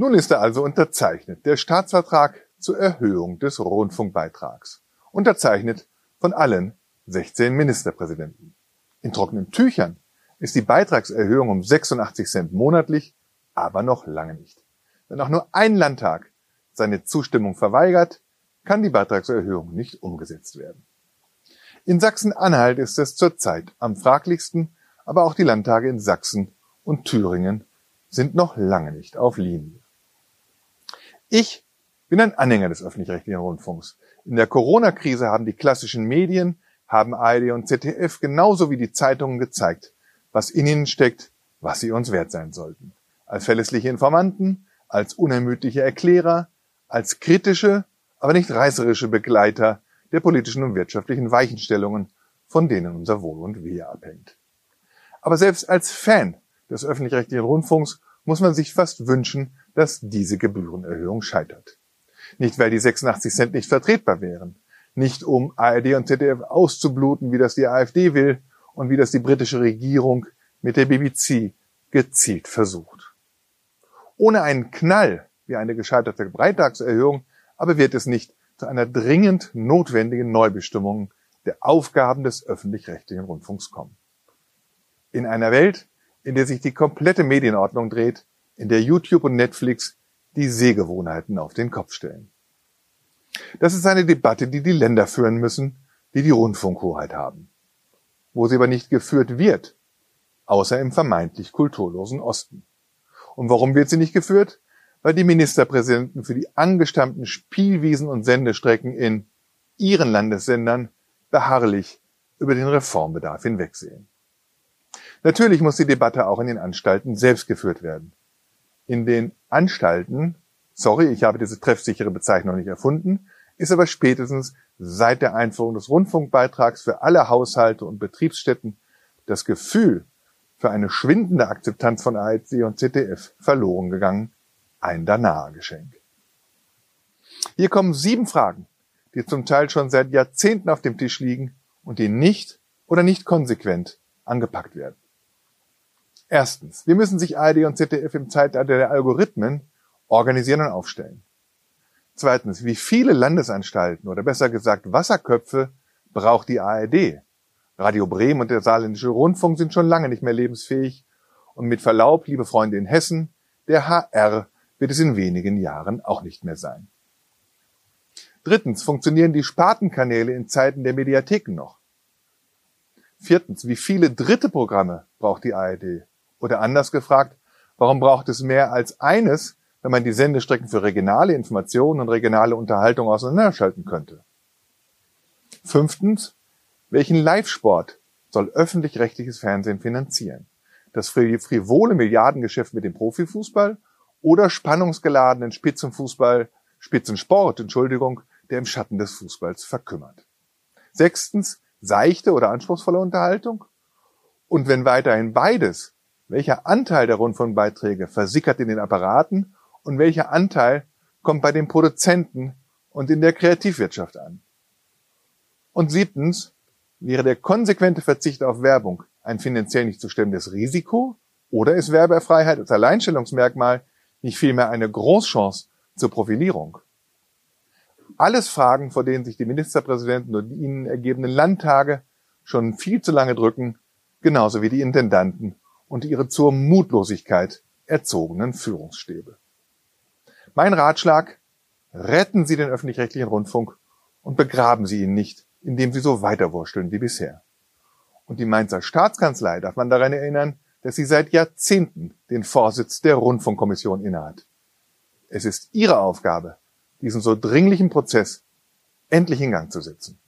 Nun ist er also unterzeichnet, der Staatsvertrag zur Erhöhung des Rundfunkbeitrags. Unterzeichnet von allen 16 Ministerpräsidenten. In trockenen Tüchern ist die Beitragserhöhung um 86 Cent monatlich, aber noch lange nicht. Wenn auch nur ein Landtag seine Zustimmung verweigert, kann die Beitragserhöhung nicht umgesetzt werden. In Sachsen-Anhalt ist es zurzeit am fraglichsten, aber auch die Landtage in Sachsen und Thüringen sind noch lange nicht auf Linie. Ich bin ein Anhänger des öffentlich-rechtlichen Rundfunks. In der Corona-Krise haben die klassischen Medien, haben ARD und ZDF genauso wie die Zeitungen gezeigt, was in ihnen steckt, was sie uns wert sein sollten. Als verlässliche Informanten, als unermüdliche Erklärer, als kritische, aber nicht reißerische Begleiter der politischen und wirtschaftlichen Weichenstellungen, von denen unser Wohl und Wehe abhängt. Aber selbst als Fan des öffentlich-rechtlichen Rundfunks muss man sich fast wünschen, dass diese Gebührenerhöhung scheitert. Nicht, weil die 86 Cent nicht vertretbar wären, nicht um ARD und ZDF auszubluten, wie das die AfD will und wie das die britische Regierung mit der BBC gezielt versucht. Ohne einen Knall wie eine gescheiterte Beitragserhöhung aber wird es nicht zu einer dringend notwendigen Neubestimmung der Aufgaben des öffentlich-rechtlichen Rundfunks kommen. In einer Welt, in der sich die komplette Medienordnung dreht, in der YouTube und Netflix die Sehgewohnheiten auf den Kopf stellen. Das ist eine Debatte, die die Länder führen müssen, die die Rundfunkhoheit haben. Wo sie aber nicht geführt wird, außer im vermeintlich kulturlosen Osten. Und warum wird sie nicht geführt? Weil die Ministerpräsidenten für die angestammten Spielwiesen und Sendestrecken in ihren Landessendern beharrlich über den Reformbedarf hinwegsehen. Natürlich muss die Debatte auch in den Anstalten selbst geführt werden. In den Anstalten, sorry, ich habe diese treffsichere Bezeichnung nicht erfunden, ist aber spätestens seit der Einführung des Rundfunkbeitrags für alle Haushalte und Betriebsstätten das Gefühl für eine schwindende Akzeptanz von ARD und ZDF verloren gegangen, ein danaher Geschenk. Hier kommen sieben Fragen, die zum Teil schon seit Jahrzehnten auf dem Tisch liegen und die nicht oder nicht konsequent angepackt werden. Erstens, wir müssen sich ARD und ZDF im Zeitalter der Algorithmen organisieren und aufstellen. Zweitens, wie viele Landesanstalten oder besser gesagt Wasserköpfe braucht die ARD? Radio Bremen und der Saarländische Rundfunk sind schon lange nicht mehr lebensfähig und mit Verlaub, liebe Freunde in Hessen, der HR wird es in wenigen Jahren auch nicht mehr sein. Drittens, funktionieren die Spartenkanäle in Zeiten der Mediatheken noch? Viertens, wie viele dritte Programme braucht die ARD? Oder anders gefragt, warum braucht es mehr als eines, wenn man die Sendestrecken für regionale Informationen und regionale Unterhaltung auseinanderschalten könnte? Fünftens, welchen Live-Sport soll öffentlich-rechtliches Fernsehen finanzieren? Das frivole Milliardengeschäft mit dem Profifußball oder spannungsgeladenen Spitzenfußball, Spitzensport, Entschuldigung, der im Schatten des Fußballs verkümmert? Sechstens, seichte oder anspruchsvolle Unterhaltung? Und wenn weiterhin beides welcher Anteil der Rundfunkbeiträge versickert in den Apparaten und welcher Anteil kommt bei den Produzenten und in der Kreativwirtschaft an. Und siebtens, wäre der konsequente Verzicht auf Werbung ein finanziell nicht zu stemmendes Risiko oder ist Werbefreiheit als Alleinstellungsmerkmal nicht vielmehr eine Großchance zur Profilierung? Alles Fragen, vor denen sich die Ministerpräsidenten und die ihnen ergebenen Landtage schon viel zu lange drücken, genauso wie die Intendanten und ihre zur Mutlosigkeit erzogenen Führungsstäbe. Mein Ratschlag, retten Sie den öffentlich-rechtlichen Rundfunk und begraben Sie ihn nicht, indem Sie so weiterwursteln wie bisher. Und die Mainzer Staatskanzlei darf man daran erinnern, dass sie seit Jahrzehnten den Vorsitz der Rundfunkkommission innehat. Es ist Ihre Aufgabe, diesen so dringlichen Prozess endlich in Gang zu setzen.